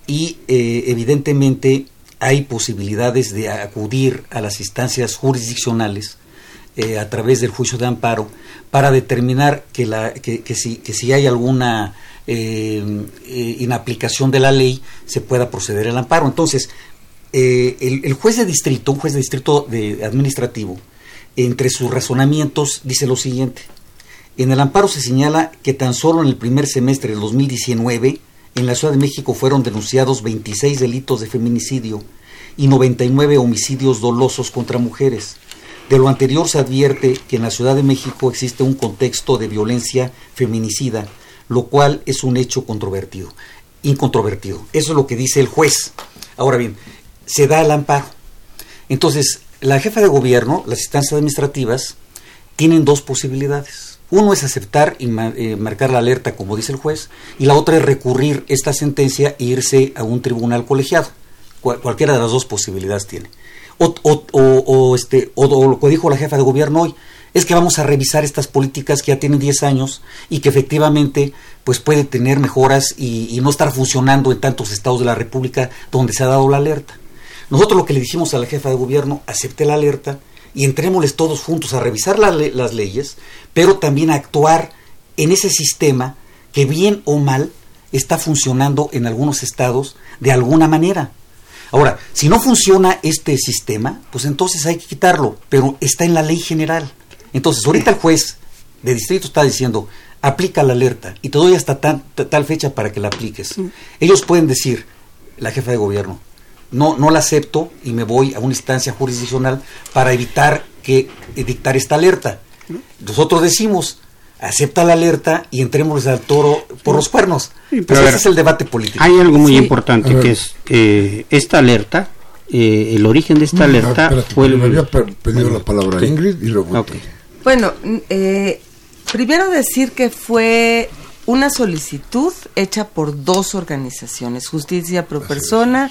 y eh, evidentemente hay posibilidades de acudir a las instancias jurisdiccionales eh, a través del juicio de amparo para determinar que, la, que, si, que si hay alguna inaplicación de la ley se pueda proceder al amparo. Entonces, el, el, juez de distrito, un juez de distrito de administrativo, entre sus razonamientos dice lo siguiente. En el amparo se señala que tan solo en el primer semestre del 2019 en la Ciudad de México fueron denunciados 26 delitos de feminicidio y 99 homicidios dolosos contra mujeres. De lo anterior se advierte que en la Ciudad de México existe un contexto de violencia feminicida, lo cual es un hecho controvertido, incontrovertido. Eso es lo que dice el juez. Ahora bien, se da el amparo. Entonces, la jefa de gobierno, las instancias administrativas, tienen dos posibilidades uno es aceptar y eh, marcar la alerta, como dice el juez, y la otra es recurrir esta sentencia e irse a un tribunal colegiado. cualquiera de las dos posibilidades tiene. O, o, este, o, lo que dijo la jefa de gobierno hoy, es que vamos a revisar estas políticas que ya tienen 10 años y que efectivamente pues puede tener mejoras y, y, no estar funcionando en tantos estados de la República donde se ha dado la alerta. Nosotros lo que le dijimos a la jefa de gobierno, acepte la alerta, y entrémosles todos juntos a revisar las leyes, pero también a actuar en ese sistema que bien o mal está funcionando en algunos estados de alguna manera. Ahora, si no funciona este sistema, pues entonces hay que quitarlo, pero está en la ley general. Entonces, ahorita el juez de distrito está diciendo, aplica la alerta y te doy hasta tal fecha para que la apliques. Ellos pueden decir, la jefa de gobierno, no, no la acepto y me voy a una instancia jurisdiccional para evitar que dictar esta alerta. Nosotros decimos, acepta la alerta y entremos al toro por los cuernos. pero ese es el debate político.
Hay algo muy importante que es que esta alerta, eh, el origen de esta mm, alerta
fue Me había pedido la palabra Ingrid y luego.
Bueno, eh, primero decir que fue una solicitud hecha por dos organizaciones, Justicia Pro Persona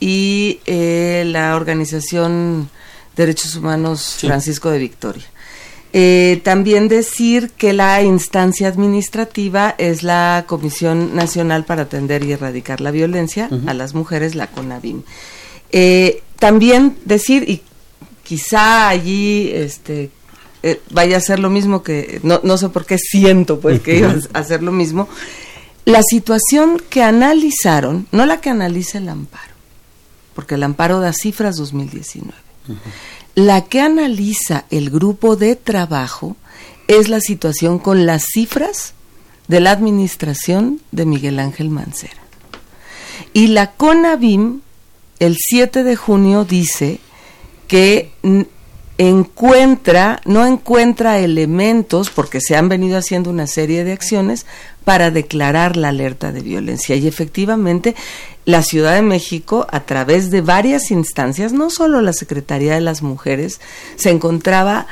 y eh, la organización Derechos Humanos Francisco de Victoria. Eh, también decir que la instancia administrativa es la Comisión Nacional para Atender y Erradicar la Violencia a las Mujeres, la CONAVIM. Eh, también decir, y quizá allí este, vaya a ser lo mismo que, no, no sé por qué siento pues que iba a hacer lo mismo, la situación que analizaron, no la que analiza el amparo, porque el amparo da cifras 2019. La que analiza el grupo de trabajo es la situación con las cifras de la administración de Miguel Ángel Mancera. Y la CONAVIM, el 7 de junio, dice que encuentra, no encuentra elementos, porque se han venido haciendo una serie de acciones para declarar la alerta de violencia. Y efectivamente, la Ciudad de México, a través de varias instancias, no solo la Secretaría de las Mujeres, se encontraba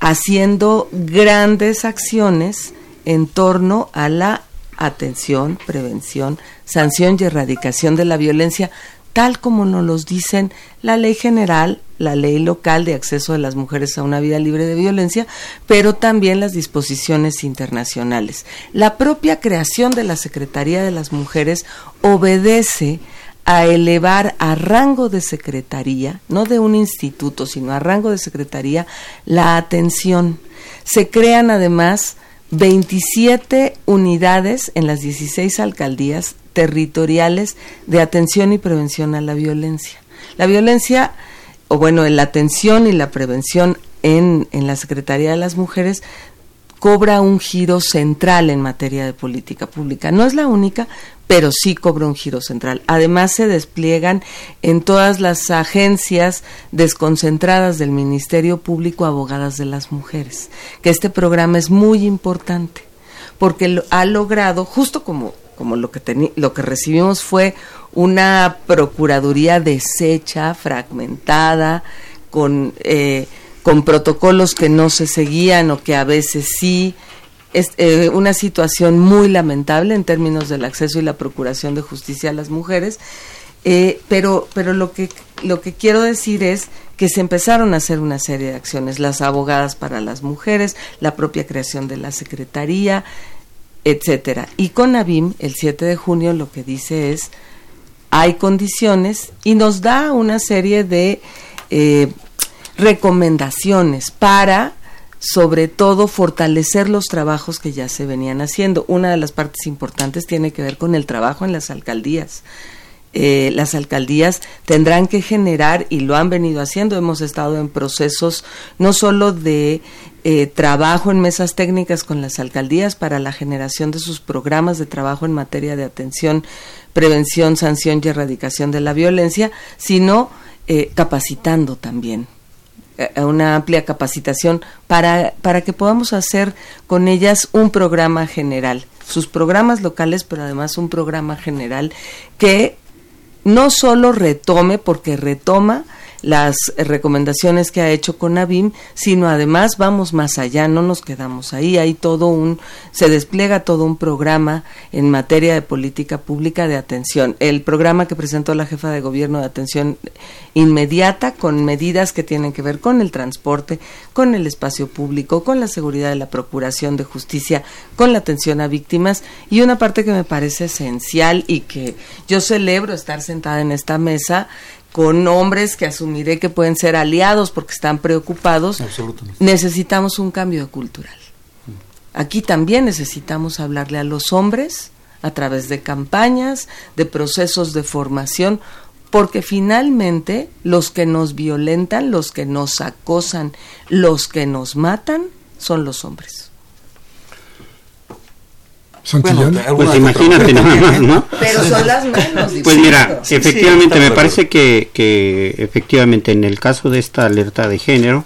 haciendo grandes acciones en torno a la atención, prevención, sanción y erradicación de la violencia, tal como nos los dicen la ley general, la ley local de acceso de las mujeres a una vida libre de violencia, pero también las disposiciones internacionales. La propia creación de la Secretaría de las Mujeres obedece a elevar a rango de secretaría, no de un instituto, sino a rango de secretaría, la atención. Se crean además 27 unidades en las 16 alcaldías territoriales de atención y prevención a la violencia. La violencia, o bueno, la atención y la prevención en, en la Secretaría de las Mujeres cobra un giro central en materia de política pública. No es la única, pero sí cobra un giro central. Además, se despliegan en todas las agencias desconcentradas del Ministerio Público abogadas de las mujeres, que este programa es muy importante porque ha logrado, justo como como lo que, lo que recibimos fue una procuraduría deshecha, fragmentada, con, eh, con protocolos que no se seguían o que a veces sí. Es eh, una situación muy lamentable en términos del acceso y la procuración de justicia a las mujeres. Eh, pero pero lo que lo que quiero decir es que se empezaron a hacer una serie de acciones las abogadas para las mujeres la propia creación de la secretaría etcétera. Y con ABIM, el 7 de junio, lo que dice es, hay condiciones y nos da una serie de eh, recomendaciones para sobre todo fortalecer los trabajos que ya se venían haciendo. Una de las partes importantes tiene que ver con el trabajo en las alcaldías. Eh, las alcaldías tendrán que generar, y lo han venido haciendo, hemos estado en procesos no solo de eh, trabajo en mesas técnicas con las alcaldías para la generación de sus programas de trabajo en materia de atención, prevención, sanción y erradicación de la violencia, sino eh, capacitando también una amplia capacitación para, para que podamos hacer con ellas un programa general, sus programas locales, pero además un programa general que no solo retome, porque retoma las recomendaciones que ha hecho con ABIM, sino además vamos más allá, no nos quedamos ahí, hay todo un, se despliega todo un programa en materia de política pública de atención. El programa que presentó la jefa de gobierno de atención inmediata con medidas que tienen que ver con el transporte, con el espacio público, con la seguridad de la procuración de justicia, con la atención a víctimas y una parte que me parece esencial y que yo celebro estar sentada en esta mesa con hombres que asumiré que pueden ser aliados porque están preocupados, necesitamos un cambio cultural. Aquí también necesitamos hablarle a los hombres a través de campañas, de procesos de formación, porque finalmente los que nos violentan, los que nos acosan, los que nos matan, son los hombres.
Bueno, pues imagínate nada más, ¿no?
Pero son las menos.
Pues mira, efectivamente, me parece que, que efectivamente en el caso de esta alerta de género,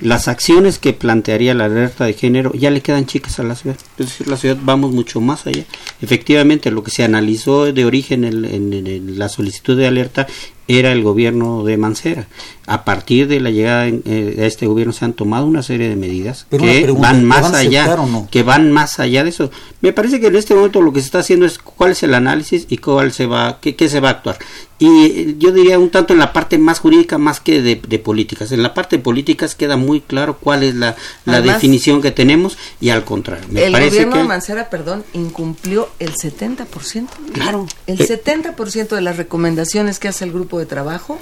las acciones que plantearía la alerta de género ya le quedan chicas a la ciudad. Es decir, la ciudad vamos mucho más allá. Efectivamente, lo que se analizó de origen en, la solicitud de alerta era el gobierno de Mancera. A partir de la llegada de eh, este gobierno se han tomado una serie de medidas que van más allá, que van más allá de eso. Me parece que en este momento lo que se está haciendo es cuál es el análisis y cuál se va, qué, qué se va a actuar. Y eh, yo diría un tanto en la parte más jurídica más que de, políticas. En la parte de políticas queda muy claro cuál es la, la definición que tenemos y al contrario.
Me el gobierno de Mancera, perdón, incumplió el 70%.
Claro.
El 70% de las recomendaciones que hace el grupo de trabajo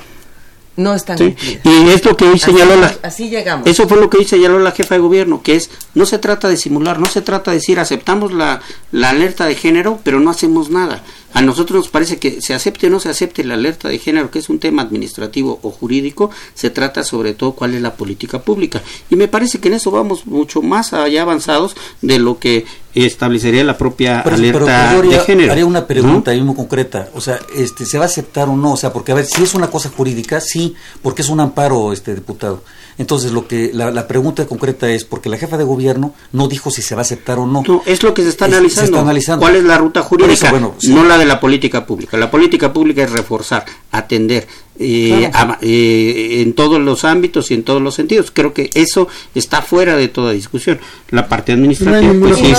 no están
cumplidas. Y es lo que hoy señaló la
así llegamos.
Eso fue lo que hoy señaló la jefa de gobierno, que es no se trata de simular, no se trata de decir aceptamos la, la alerta de género, pero no hacemos nada. A nosotros nos parece que se acepte o no se acepte la alerta de género, que es un tema administrativo o jurídico, se trata sobre todo cuál es la política pública. Y me parece que en eso vamos mucho más allá avanzados de lo que establecería la propia alerta de género.
Haría una pregunta muy concreta, o sea, este, ¿se va a aceptar o no? O sea, porque a ver, si es una cosa jurídica, sí, porque es un amparo, este diputado. Entonces, lo que la, pregunta concreta es, porque la jefa de gobierno no dijo si se va a aceptar o no. no
es lo que se está, analizando. ¿Cuál es la ruta jurídica? No la de la política pública. La política pública es reforzar, atender, eh, eh, en todos los ámbitos y en todos los sentidos. Creo que eso está fuera de toda discusión. La parte administrativa, pues sí,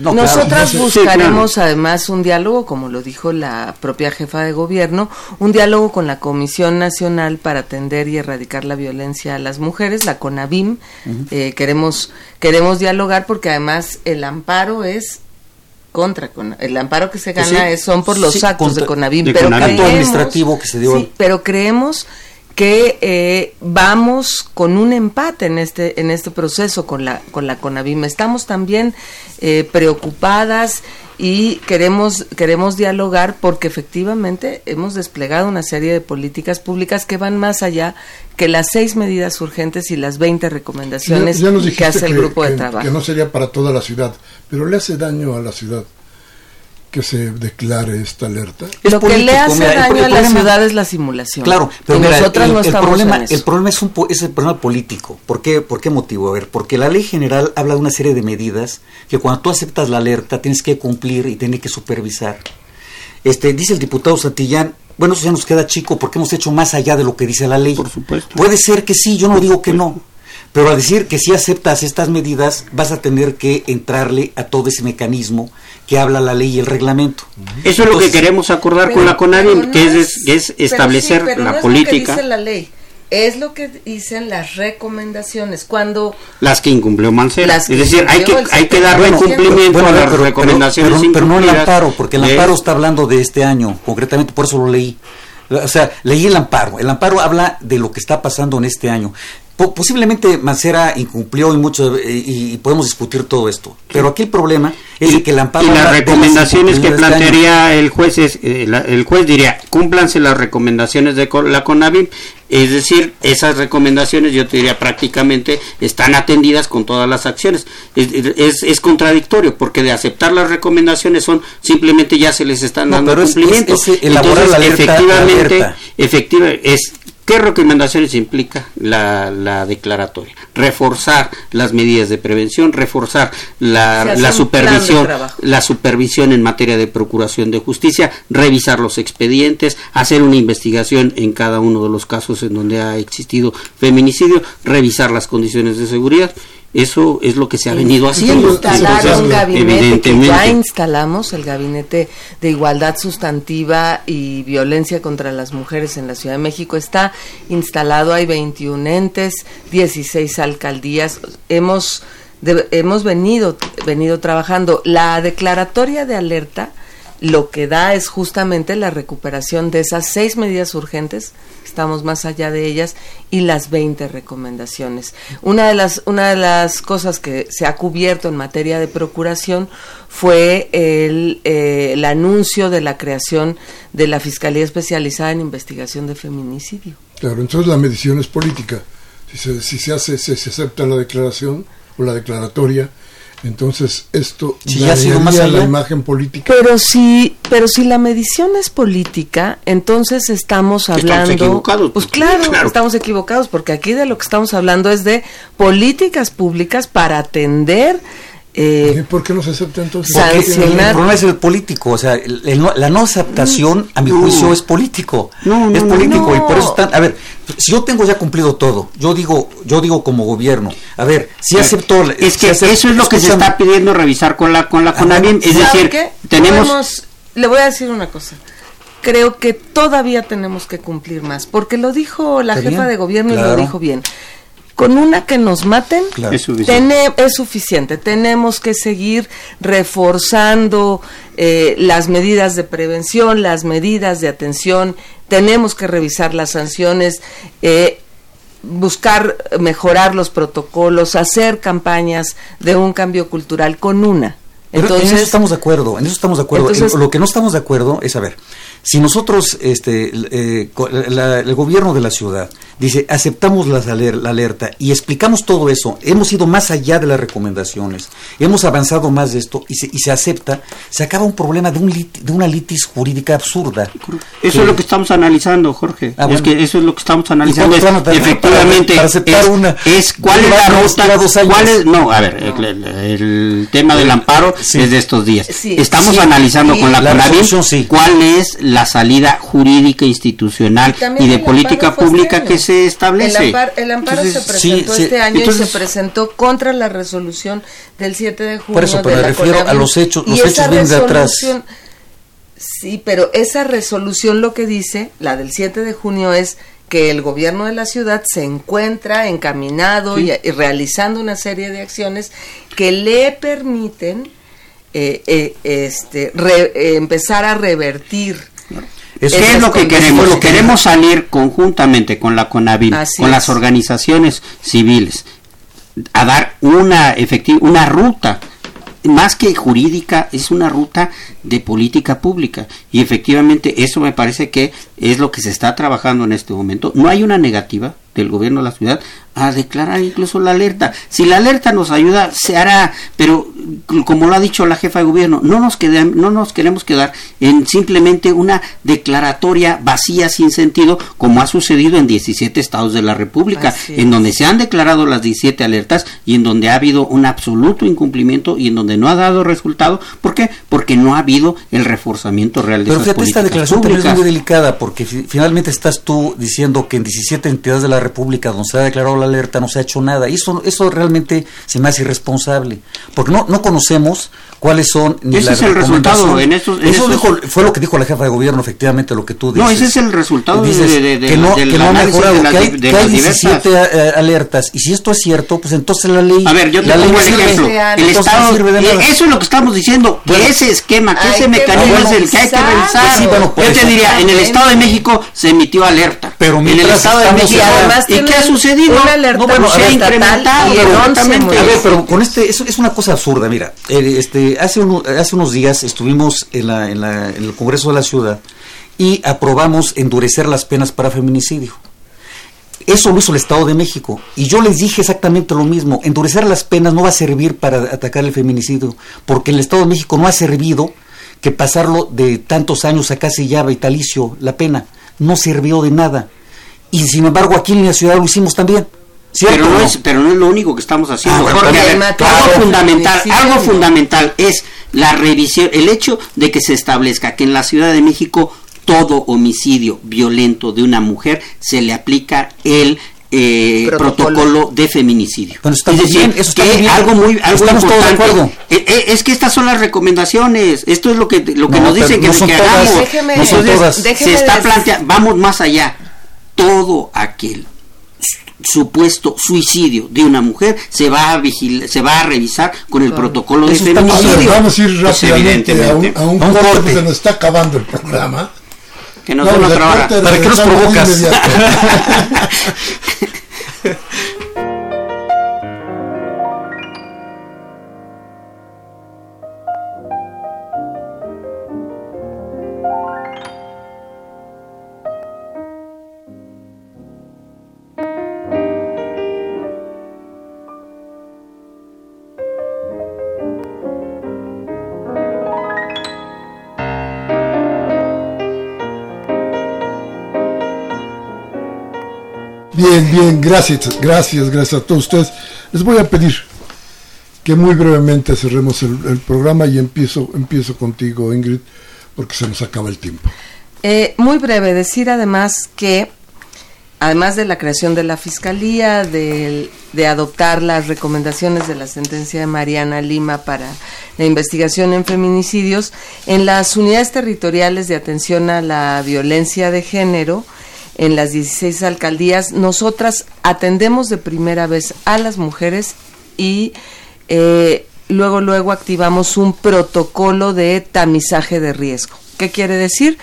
Nosotras buscaremos además un diálogo, como lo dijo la propia jefa de gobierno, un diálogo con la Comisión Nacional para atender y erradicar la violencia a las mujeres, la CONAVIM. eh, queremos queremos dialogar porque además el amparo es contra el amparo que se gana es, son por los actos de Conavim,
pero creemos, administrativo que se dio.
pero creemos que eh, vamos con un empate en este en este proceso con la con la Conavim. Estamos también eh, preocupadas y queremos queremos dialogar porque efectivamente hemos desplegado una serie de políticas públicas que van más allá que las seis medidas urgentes y las 20 recomendaciones que hace el grupo de trabajo.
Que no sería para toda la ciudad, pero le hace daño a la ciudad que se declare esta alerta.
Lo que le hace daño a la ciudad es la simulación.
Claro, pero nosotras no estamos problema, el problema es un es el problema político. ¿Por qué, ¿Por qué motivo? A ver, porque la ley general habla de una serie de medidas que cuando tú aceptas la alerta tienes que cumplir y tienes que supervisar. Este, dice el diputado Santillán, bueno, eso ya nos queda chico porque hemos hecho más allá de lo que dice la ley.
Por supuesto.
Puede ser que sí, yo no digo que no. Pero a decir que si aceptas estas medidas, vas a tener que entrarle a todo ese mecanismo que habla la ley y el reglamento.
Eso es lo que queremos acordar con la CONAVIM, que, es, es, establecer la política.
dice la ley es lo que dicen las recomendaciones. Cuando
las que incumplió Mancera. es decir, hay que, hay que darle cumplimiento a las recomendaciones.
Pero, no el amparo, porque el amparo está hablando de este año, concretamente, por eso lo leí. O sea, leí el amparo. El amparo habla de lo que está pasando en este año posiblemente Mancera incumplió y mucho y, podemos discutir todo esto. Pero aquí el problema es que el amparo
y las recomendaciones que este plantearía el juez es eh, el juez diría cúmplanse las recomendaciones de la CONAVIM es decir esas recomendaciones yo te diría prácticamente están atendidas con todas las acciones. Es, es, contradictorio porque de aceptar las recomendaciones son simplemente ya se les están dando cumplimiento Entonces, efectivamente efectivamente es ¿Qué recomendaciones implica la, declaratoria? Reforzar las medidas de prevención, reforzar la, supervisión, la supervisión en materia de procuración de justicia, revisar los expedientes, hacer una investigación en cada uno de los casos en donde ha existido feminicidio, revisar las condiciones de seguridad eso es lo que se ha venido haciendo.
Instalar un gabinete que ya instalamos, el Gabinete de Igualdad Sustantiva y Violencia contra las Mujeres en la Ciudad de México. Está instalado, hay 21 entes, 16 alcaldías. Hemos, hemos venido, venido trabajando. La declaratoria de alerta lo que da es justamente la recuperación de esas seis medidas urgentes estamos más allá de ellas, y las 20 recomendaciones. Una de las, una de las cosas que se ha cubierto en materia de procuración fue el, eh, el anuncio de la creación de la Fiscalía Especializada en Investigación de Feminicidio.
Claro, entonces la medición es política. Si se, si se hace, si se acepta la declaración o la declaratoria, entonces esto
si ya la
imagen política.
Pero si, pero si la medición es política, entonces estamos hablando.
Estamos equivocados.
Pues claro, estamos equivocados, porque aquí de lo que estamos hablando es de políticas públicas para atender
eh, ¿Por qué no se acepta entonces?
el, problema es el político, o sea, la no aceptación, a mi juicio, es político. No, es político y por eso están. A ver, si yo tengo ya cumplido todo, yo digo, yo digo como gobierno, a ver, si acepto.
Es que eso es lo que se está pidiendo revisar con la con la CONAVIM, es decir, tenemos.
le voy a decir una cosa creo que todavía tenemos que cumplir más, porque lo dijo la jefa de gobierno y lo dijo bien con una que nos maten es, suficiente. Tenemos que seguir reforzando eh, las medidas de prevención, las medidas de atención, tenemos que revisar las sanciones, eh, buscar mejorar los protocolos, hacer campañas de un cambio cultural con una.
Entonces, en eso estamos de acuerdo, en eso estamos de acuerdo. lo que no estamos de acuerdo es, a ver, si nosotros, este, eh, el gobierno de la ciudad dice, aceptamos la, la, alerta y explicamos todo eso, hemos ido más allá de las recomendaciones, hemos avanzado más de esto y se, y se acepta, se acaba un problema de, un de una litis jurídica absurda.
Eso es lo que estamos analizando, Jorge. Ah, es que eso es lo que estamos analizando. efectivamente, es, una, es, cuál es la ruta, cuál es, no, a ver, el, tema del amparo es de estos días. estamos analizando con la, la cuál es la salida jurídica institucional y, de política pública que se establece.
El amparo, se presentó este año y se presentó contra la resolución del 7 de junio.
Por eso, pero me refiero a los hechos, los hechos vienen de atrás.
Sí, pero esa resolución lo que dice, la del 7 de junio, es que el gobierno de la ciudad se encuentra encaminado y, realizando una serie de acciones que le permiten eh, eh, este, eh, empezar a revertir
es ¿Qué es lo que queremos? Queremos salir conjuntamente con la CONAVIL, con las organizaciones civiles, a dar una, una ruta más que jurídica, es una ruta de política pública. Y efectivamente eso me parece que es lo que se está trabajando en este momento. No hay una negativa del gobierno de la ciudad a declarar incluso la alerta. Si la alerta nos ayuda, se hará, pero como lo ha dicho la jefa de gobierno, no nos, no nos queremos quedar en simplemente una declaratoria vacía sin sentido, como ha sucedido en 17 estados de la República, en donde se han declarado las 17 alertas y en donde ha habido un absoluto incumplimiento y en donde no ha dado resultado. ¿Por qué? Porque no ha habido el reforzamiento real de
pero fíjate, esta declaración es muy delicada, porque finalmente estás tú diciendo que en 17 entidades de la República donde se ha declarado la alerta no se ha hecho nada. Y eso, eso realmente se me hace irresponsable, porque no, no conocemos cuáles son
ese es el resultado en estos,
eso fue lo que dijo la jefa de gobierno efectivamente lo que tú dices.
no ese es el resultado
de, que no, que no ha mejorado que hay, que hay 17 eh, alertas. Y si esto es cierto pues entonces la ley
a ver yo te pongo el ejemplo. El estado eso es lo que estamos diciendo que ese esquema que ese mecanismo es el que hay que revisar. yo te diría en el estado de México se emitió alerta.
Pero
en el estado de México y qué ha sucedido
no bueno
se ha incrementado
a ver pero con este eso es una cosa absurda mira este hace, hace unos días estuvimos en, la, en, la, en el Congreso de la Ciudad y aprobamos endurecer las penas para feminicidio. Eso lo hizo el Estado de México. Y yo les dije exactamente lo mismo. Endurecer las penas no va a servir para atacar el feminicidio, porque el Estado de México no ha servido que pasarlo de tantos años a casi ya vitalicio la pena. No sirvió de nada. Y sin embargo aquí en la ciudad lo hicimos también.
Pero no, es, pero no es lo único que estamos haciendo. Ah, algo fundamental, algo fundamental es la revisión, el hecho de que se establezca que en la Ciudad de México todo homicidio violento de una mujer se le aplica el eh, protocolo. de feminicidio.
es decir, eso
que algo muy algo importante. Eh, eh, es que estas son las recomendaciones. Esto es lo que lo que nos dicen que, que hagamos. se está planteando, vamos más allá. Todo aquel supuesto suicidio de una mujer se va a vigilar, se va a revisar con el protocolo de feminicidio.
Vamos a ir pues, rápidamente a un, a un, corte, se nos está acabando el programa.
Que nos den otra hora.
¿Para qué nos provocas? [LAUGHS]
Bien, gracias, gracias, gracias a todos ustedes. Les voy a pedir que muy brevemente cerremos el, programa y empiezo, empiezo contigo, Ingrid, porque se nos acaba el tiempo.
Eh, muy breve, decir además que, además de la creación de la Fiscalía, de, de adoptar las recomendaciones de la sentencia de Mariana Lima para la investigación en feminicidios, en las unidades territoriales de atención a la violencia de género, en las 16 alcaldías, nosotras atendemos de primera vez a las mujeres y eh, luego, luego activamos un protocolo de tamizaje de riesgo. ¿Qué quiere decir?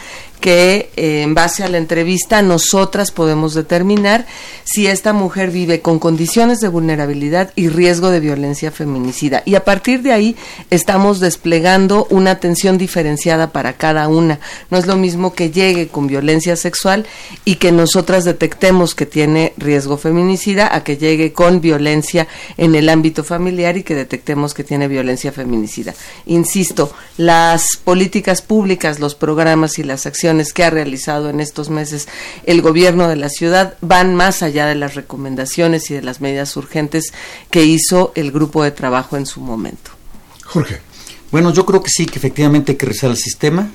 Que eh, en base a la entrevista nosotras podemos determinar si esta mujer vive con condiciones de vulnerabilidad y riesgo de violencia feminicida. Y a partir de ahí estamos desplegando una atención diferenciada para cada una. No es lo mismo que llegue con violencia sexual y que nosotras detectemos que tiene riesgo feminicida a que llegue con violencia en el ámbito familiar y que detectemos que tiene violencia feminicida. Insisto, las políticas públicas, los programas y las acciones que ha realizado en estos meses el gobierno de la ciudad van más allá de las recomendaciones y de las medidas urgentes que hizo el grupo de trabajo en su momento.
Jorge.
Bueno, yo creo que sí, que efectivamente hay que revisar el sistema,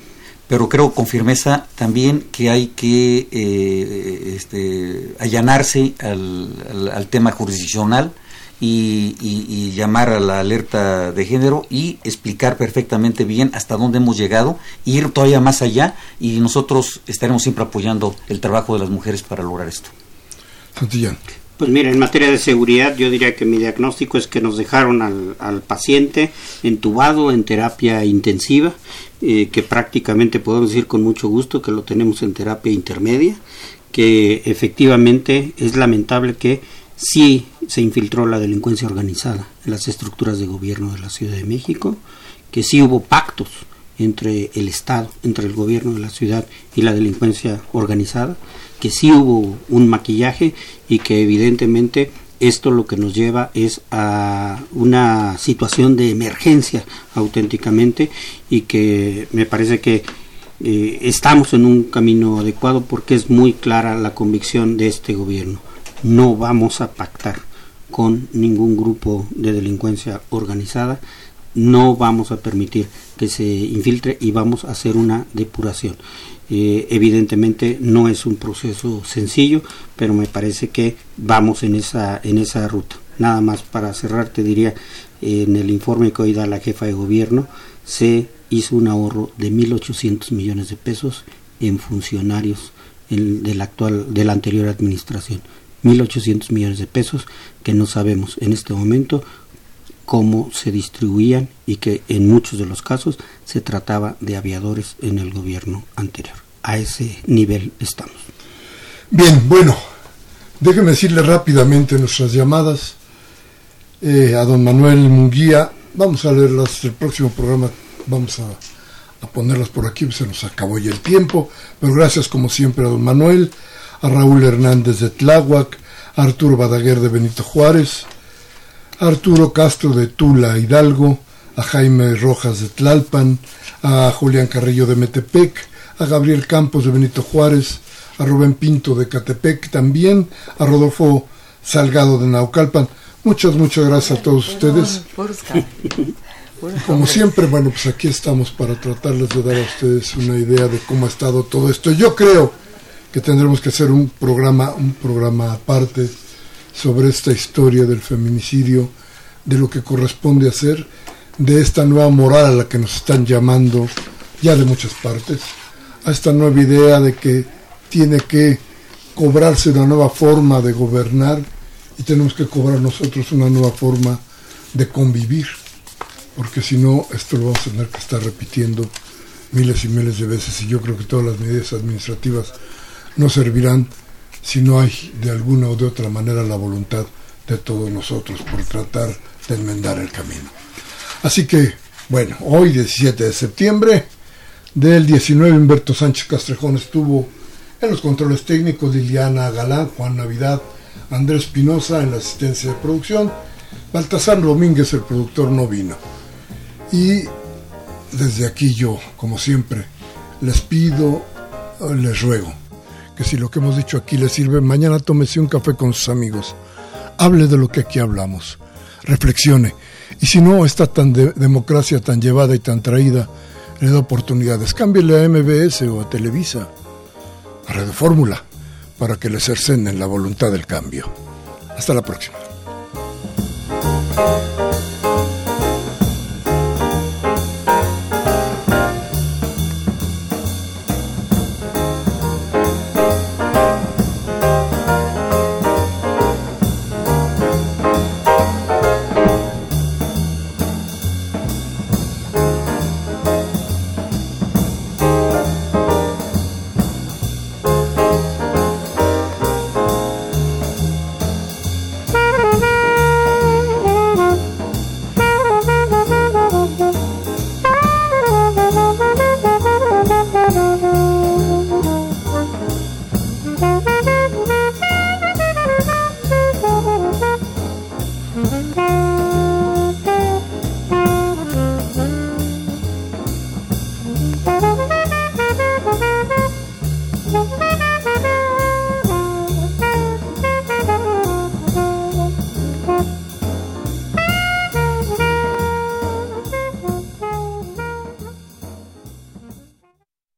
pero creo con firmeza también que hay que eh, este, allanarse al tema jurisdiccional y, llamar a la alerta de género y explicar perfectamente bien hasta dónde hemos llegado, ir todavía más allá y nosotros estaremos siempre apoyando el trabajo de las mujeres para lograr esto.
Santillán.
Pues mira, en materia de seguridad yo diría que mi diagnóstico es que nos dejaron al, al paciente entubado en terapia intensiva, eh, que prácticamente podemos decir con mucho gusto que lo tenemos en terapia intermedia, que efectivamente es lamentable que sí se infiltró la delincuencia organizada en las estructuras de gobierno de la Ciudad de México, que sí hubo pactos entre el Estado, entre el gobierno de la ciudad y la delincuencia organizada, que sí hubo un maquillaje y que evidentemente esto lo que nos lleva es a una situación de emergencia auténticamente y que me parece que eh, estamos en un camino adecuado porque es muy clara la convicción de este gobierno no vamos a pactar con ningún grupo de delincuencia organizada, no vamos a permitir que se infiltre y vamos a hacer una depuración. Eh, evidentemente no es un proceso sencillo, pero me parece que vamos en esa, en esa ruta. Nada más para cerrar te diría en el informe que hoy da la jefa de gobierno, se hizo un ahorro de 1.800 millones de pesos en funcionarios actual, de la anterior administración. 1.800 millones de pesos que no sabemos en este momento cómo se distribuían y que en muchos de los casos se trataba de aviadores en el gobierno anterior. A ese nivel estamos.
Bien, bueno, déjeme decirle rápidamente nuestras llamadas eh, a don Manuel Munguía. Vamos a leerlas el próximo programa, vamos a, ponerlas por aquí, se nos acabó ya el tiempo, pero gracias como siempre a don Manuel, a Raúl Hernández de Tláhuac, a Arturo Badaguer de Benito Juárez, a Arturo Castro de Tula Hidalgo, a Jaime Rojas de Tlalpan, a Julián Carrillo de Metepec, a Gabriel Campos de Benito Juárez, a Rubén Pinto de Catepec también, a Rodolfo Salgado de Naucalpan. Muchas, muchas gracias a todos ustedes. Como siempre, bueno, pues aquí estamos para tratarles de dar a ustedes una idea de cómo ha estado todo esto. Yo creo que tendremos que hacer un programa, un programa aparte sobre esta historia del feminicidio, de lo que corresponde hacer, de esta nueva moral a la que nos están llamando ya de muchas partes, a esta nueva idea de que tiene que cobrarse una nueva forma de gobernar y tenemos que cobrar nosotros una nueva forma de convivir, porque si no, esto lo vamos a tener que estar repitiendo miles y miles de veces y yo creo que todas las medidas administrativas no servirán si no hay de alguna o de otra manera la voluntad de todos nosotros por tratar de enmendar el camino. Así que, bueno, hoy 17 de septiembre del 19 Humberto Sánchez Castrejón estuvo en los controles técnicos Liliana Galán, Juan Navidad, Andrés Pinoza en la asistencia de producción, Baltasar Domínguez, el productor, no vino. Y desde aquí yo, como siempre, les pido, les ruego, que si lo que hemos dicho aquí le sirve, mañana tómese un café con sus amigos, hable de lo que aquí hablamos, reflexione. Y si no está tan de democracia tan llevada y tan traída, le da oportunidades. Cámbiale a MBS o a Televisa, a Radio Fórmula para que le cercenen la voluntad del cambio. Hasta la próxima.